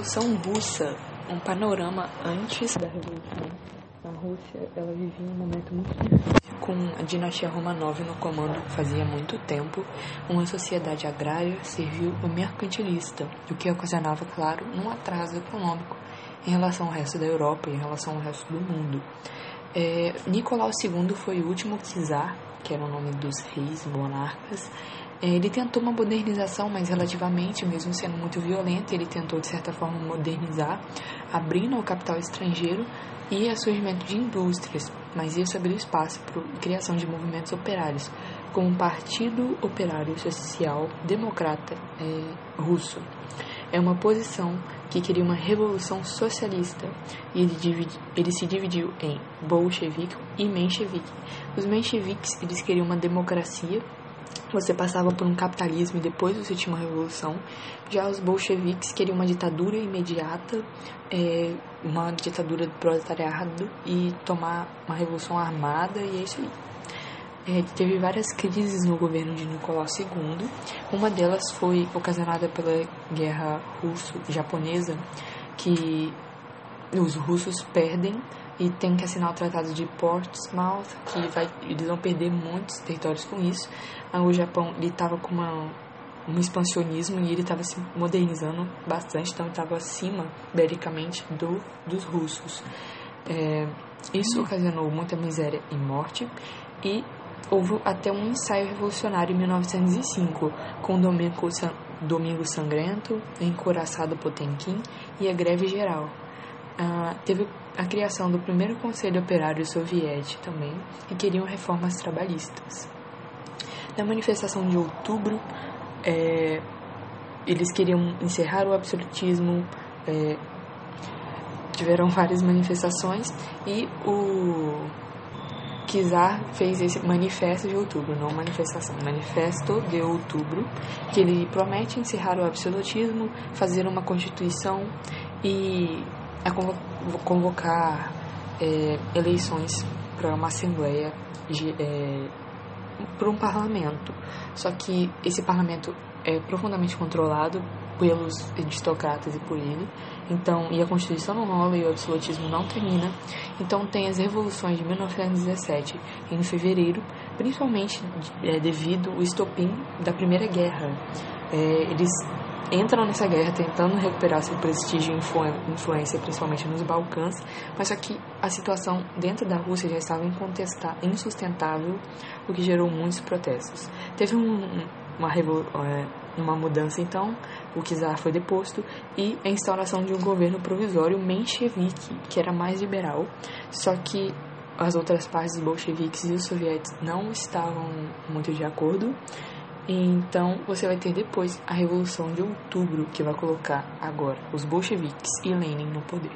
Revolução Russa, um panorama antes da Revolução. A Rússia, ela vivia um momento muito difícil com a dinastia Romanov no comando fazia muito tempo, uma sociedade agrária, civil e mercantilista, o que ocasionava, claro, um atraso econômico em relação ao resto da Europa e em relação ao resto do mundo. É, Nicolau II foi o último czar, que era o nome dos reis monarcas, ele tentou uma modernização, mas relativamente, mesmo sendo muito violento, ele tentou de certa forma modernizar, abrindo ao capital estrangeiro e a surgimento de indústrias, mas isso abriu espaço para a criação de movimentos operários, como o Partido Operário Social Democrata é, Russo. É uma posição que queria uma revolução socialista e ele, dividi, ele se dividiu em bolchevique e menchevique. Os mencheviques eles queriam uma democracia você passava por um capitalismo e depois você tinha uma revolução. Já os bolcheviques queriam uma ditadura imediata, é, uma ditadura do proletariado e tomar uma revolução armada, e é isso aí. É, teve várias crises no governo de Nicolau II. Uma delas foi ocasionada pela guerra russo-japonesa, que os russos perdem e tem que assinar o tratado de Portsmouth, que vai, eles vão perder muitos territórios com isso. O Japão estava com uma, um expansionismo e ele estava se modernizando bastante, então estava acima, belicamente, do, dos russos. É, isso ocasionou muita miséria e morte e houve até um ensaio revolucionário em 1905, com Domingo, Domingo Sangrento, Encoraçado Potemkin e a Greve Geral. Teve a criação do primeiro Conselho Operário Soviético também, e queriam reformas trabalhistas. Na manifestação de outubro, é, eles queriam encerrar o absolutismo, é, tiveram várias manifestações e o Kizar fez esse manifesto de outubro, não manifestação, manifesto de outubro, que ele promete encerrar o absolutismo, fazer uma constituição e a convocar é, eleições para uma assembleia é, para um parlamento. Só que esse parlamento é profundamente controlado pelos aristocratas e por ele. Então, e a Constituição não rola e o absolutismo não termina. Então, tem as revoluções de 1917 em fevereiro, principalmente é, devido ao estopim da Primeira Guerra. É, eles entram nessa guerra tentando recuperar seu prestígio e influência, principalmente nos Balcãs, mas só que a situação dentro da Rússia já estava insustentável, o que gerou muitos protestos. Teve um, uma, é, uma mudança então, o czar foi deposto e a instauração de um governo provisório menchevique, que era mais liberal, só que as outras partes dos bolcheviques e os soviéticos não estavam muito de acordo então você vai ter depois a Revolução de Outubro, que vai colocar agora os bolcheviques e Lenin no poder.